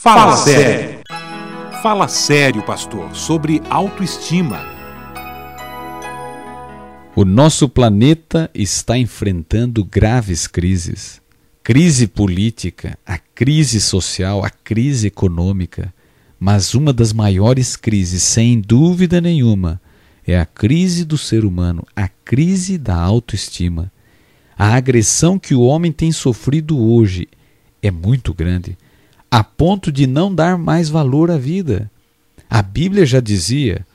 Fala sério. Fala sério, pastor, sobre autoestima. O nosso planeta está enfrentando graves crises. Crise política, a crise social, a crise econômica. Mas uma das maiores crises, sem dúvida nenhuma, é a crise do ser humano, a crise da autoestima. A agressão que o homem tem sofrido hoje é muito grande a ponto de não dar mais valor à vida. A Bíblia já dizia: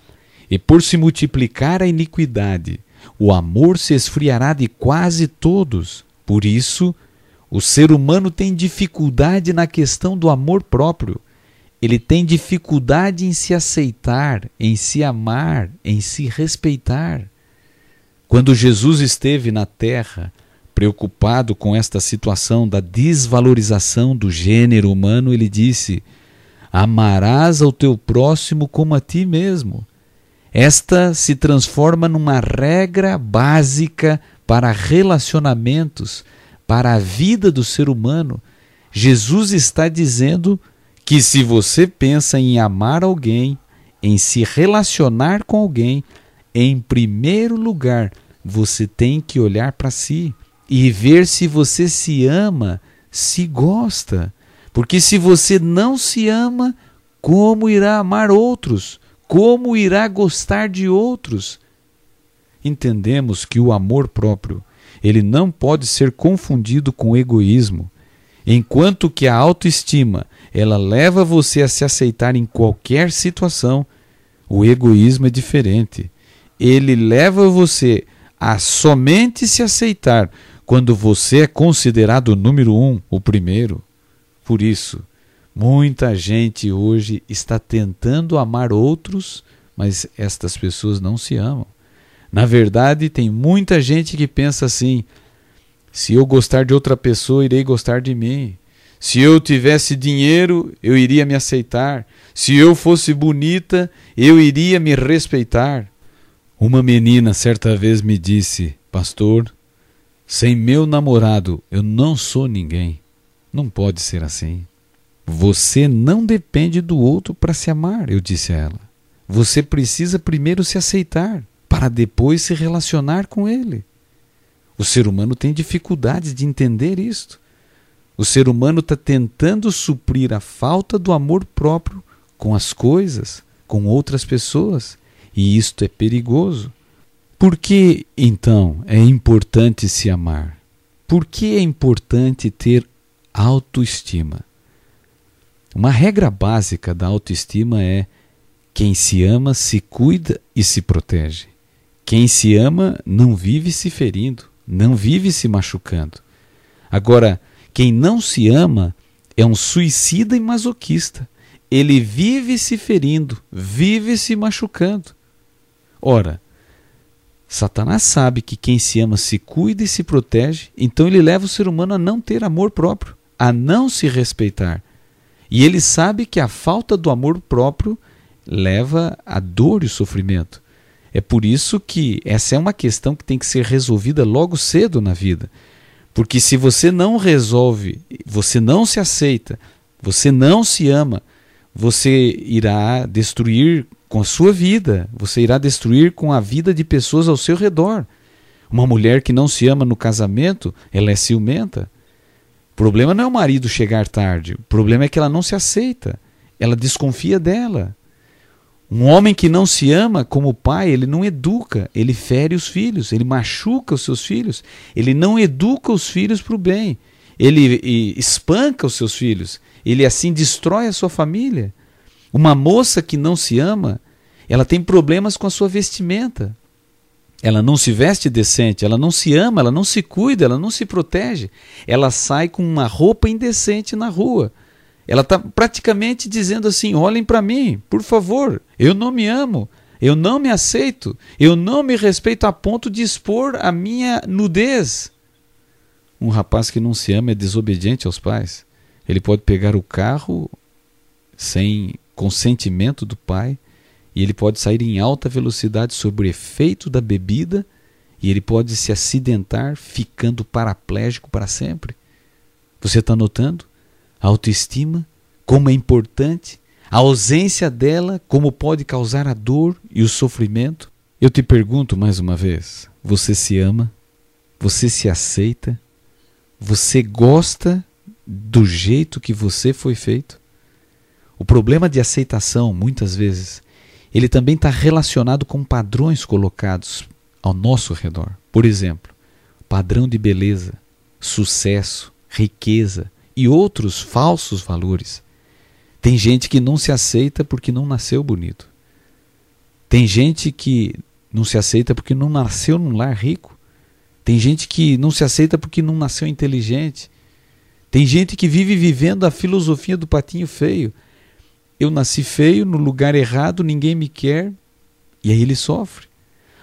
e por se multiplicar a iniquidade, o amor se esfriará de quase todos. Por isso, o ser humano tem dificuldade na questão do amor próprio. Ele tem dificuldade em se aceitar, em se amar, em se respeitar. Quando Jesus esteve na terra, Preocupado com esta situação da desvalorização do gênero humano, ele disse: Amarás ao teu próximo como a ti mesmo. Esta se transforma numa regra básica para relacionamentos, para a vida do ser humano. Jesus está dizendo que se você pensa em amar alguém, em se relacionar com alguém, em primeiro lugar, você tem que olhar para si e ver se você se ama, se gosta. Porque se você não se ama, como irá amar outros? Como irá gostar de outros? Entendemos que o amor próprio, ele não pode ser confundido com egoísmo. Enquanto que a autoestima, ela leva você a se aceitar em qualquer situação, o egoísmo é diferente. Ele leva você a somente se aceitar quando você é considerado o número um, o primeiro. Por isso, muita gente hoje está tentando amar outros, mas estas pessoas não se amam. Na verdade, tem muita gente que pensa assim: se eu gostar de outra pessoa, irei gostar de mim. Se eu tivesse dinheiro, eu iria me aceitar. Se eu fosse bonita, eu iria me respeitar. Uma menina certa vez me disse: Pastor, sem meu namorado, eu não sou ninguém. Não pode ser assim. Você não depende do outro para se amar, eu disse a ela. Você precisa primeiro se aceitar, para depois se relacionar com ele. O ser humano tem dificuldades de entender isto. O ser humano está tentando suprir a falta do amor próprio com as coisas, com outras pessoas, e isto é perigoso. Por que, então, é importante se amar? Por que é importante ter autoestima? Uma regra básica da autoestima é: quem se ama se cuida e se protege. Quem se ama não vive se ferindo, não vive se machucando. Agora, quem não se ama é um suicida e masoquista. Ele vive se ferindo, vive se machucando. Ora, Satanás sabe que quem se ama se cuida e se protege, então ele leva o ser humano a não ter amor próprio, a não se respeitar. E ele sabe que a falta do amor próprio leva a dor e sofrimento. É por isso que essa é uma questão que tem que ser resolvida logo cedo na vida. Porque se você não resolve, você não se aceita, você não se ama, você irá destruir com a sua vida, você irá destruir com a vida de pessoas ao seu redor. Uma mulher que não se ama no casamento, ela é ciumenta. O problema não é o marido chegar tarde, o problema é que ela não se aceita, ela desconfia dela. Um homem que não se ama como pai, ele não educa, ele fere os filhos, ele machuca os seus filhos, ele não educa os filhos para o bem, ele espanca os seus filhos, ele assim destrói a sua família. Uma moça que não se ama, ela tem problemas com a sua vestimenta. Ela não se veste decente, ela não se ama, ela não se cuida, ela não se protege. Ela sai com uma roupa indecente na rua. Ela está praticamente dizendo assim: olhem para mim, por favor, eu não me amo, eu não me aceito, eu não me respeito a ponto de expor a minha nudez. Um rapaz que não se ama é desobediente aos pais. Ele pode pegar o carro sem consentimento do pai, e ele pode sair em alta velocidade sob o efeito da bebida e ele pode se acidentar ficando paraplégico para sempre. Você está notando? A autoestima como é importante, a ausência dela, como pode causar a dor e o sofrimento. Eu te pergunto mais uma vez: você se ama? Você se aceita? Você gosta do jeito que você foi feito? O problema de aceitação, muitas vezes, ele também está relacionado com padrões colocados ao nosso redor. Por exemplo, padrão de beleza, sucesso, riqueza e outros falsos valores. Tem gente que não se aceita porque não nasceu bonito. Tem gente que não se aceita porque não nasceu num lar rico. Tem gente que não se aceita porque não nasceu inteligente. Tem gente que vive vivendo a filosofia do patinho feio. Eu nasci feio no lugar errado, ninguém me quer. E aí ele sofre.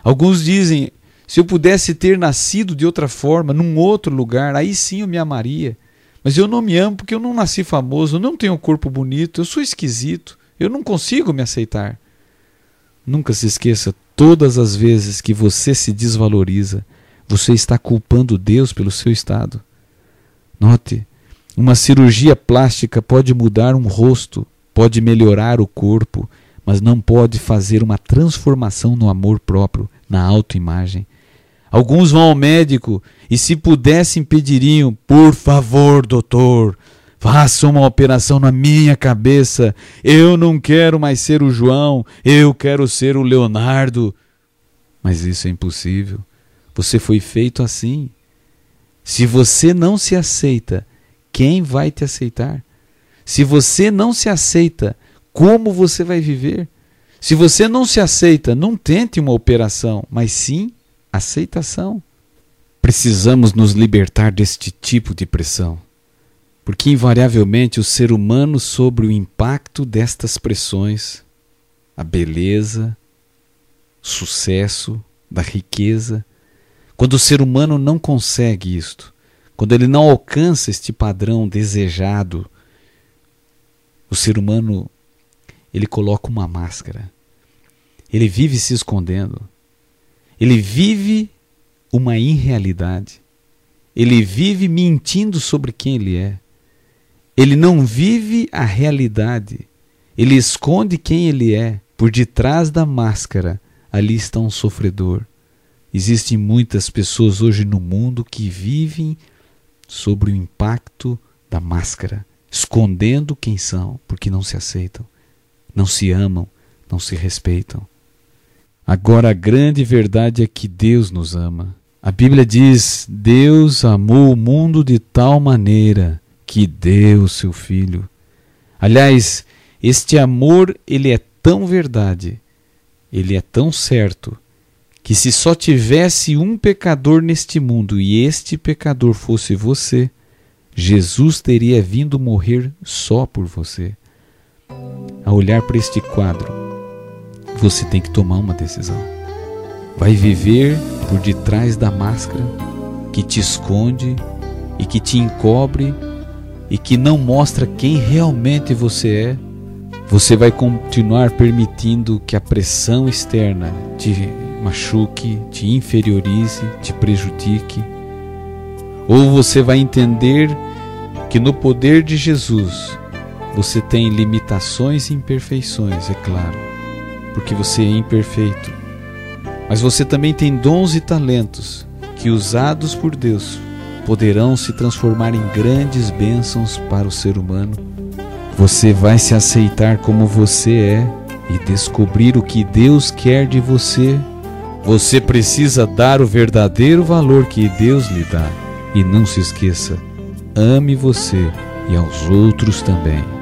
Alguns dizem: se eu pudesse ter nascido de outra forma, num outro lugar, aí sim eu me amaria. Mas eu não me amo porque eu não nasci famoso, eu não tenho um corpo bonito, eu sou esquisito, eu não consigo me aceitar. Nunca se esqueça: todas as vezes que você se desvaloriza, você está culpando Deus pelo seu estado. Note, uma cirurgia plástica pode mudar um rosto, pode melhorar o corpo, mas não pode fazer uma transformação no amor próprio, na autoimagem. Alguns vão ao médico e, se pudessem, pediriam: por favor, doutor, faça uma operação na minha cabeça. Eu não quero mais ser o João, eu quero ser o Leonardo. Mas isso é impossível. Você foi feito assim. Se você não se aceita, quem vai te aceitar? Se você não se aceita, como você vai viver? Se você não se aceita, não tente uma operação, mas sim aceitação. Precisamos nos libertar deste tipo de pressão, porque invariavelmente o ser humano, sobre o impacto destas pressões, a beleza, sucesso, da riqueza, quando o ser humano não consegue isto, quando ele não alcança este padrão desejado, o ser humano ele coloca uma máscara. Ele vive se escondendo. Ele vive uma irrealidade. Ele vive mentindo sobre quem ele é. Ele não vive a realidade. Ele esconde quem ele é. Por detrás da máscara, ali está um sofredor. Existem muitas pessoas hoje no mundo que vivem sobre o impacto da máscara, escondendo quem são, porque não se aceitam, não se amam, não se respeitam. Agora, a grande verdade é que Deus nos ama. A Bíblia diz: Deus amou o mundo de tal maneira que deu o seu filho. Aliás, este amor, ele é tão verdade, ele é tão certo, que se só tivesse um pecador neste mundo e este pecador fosse você, Jesus teria vindo morrer só por você. A olhar para este quadro, você tem que tomar uma decisão. Vai viver por detrás da máscara que te esconde e que te encobre e que não mostra quem realmente você é. Você vai continuar permitindo que a pressão externa te machuque, te inferiorize, te prejudique. Ou você vai entender que no poder de Jesus você tem limitações e imperfeições, é claro porque você é imperfeito. Mas você também tem dons e talentos que, usados por Deus, poderão se transformar em grandes bênçãos para o ser humano. Você vai se aceitar como você é e descobrir o que Deus quer de você. Você precisa dar o verdadeiro valor que Deus lhe dá. E não se esqueça, ame você e aos outros também.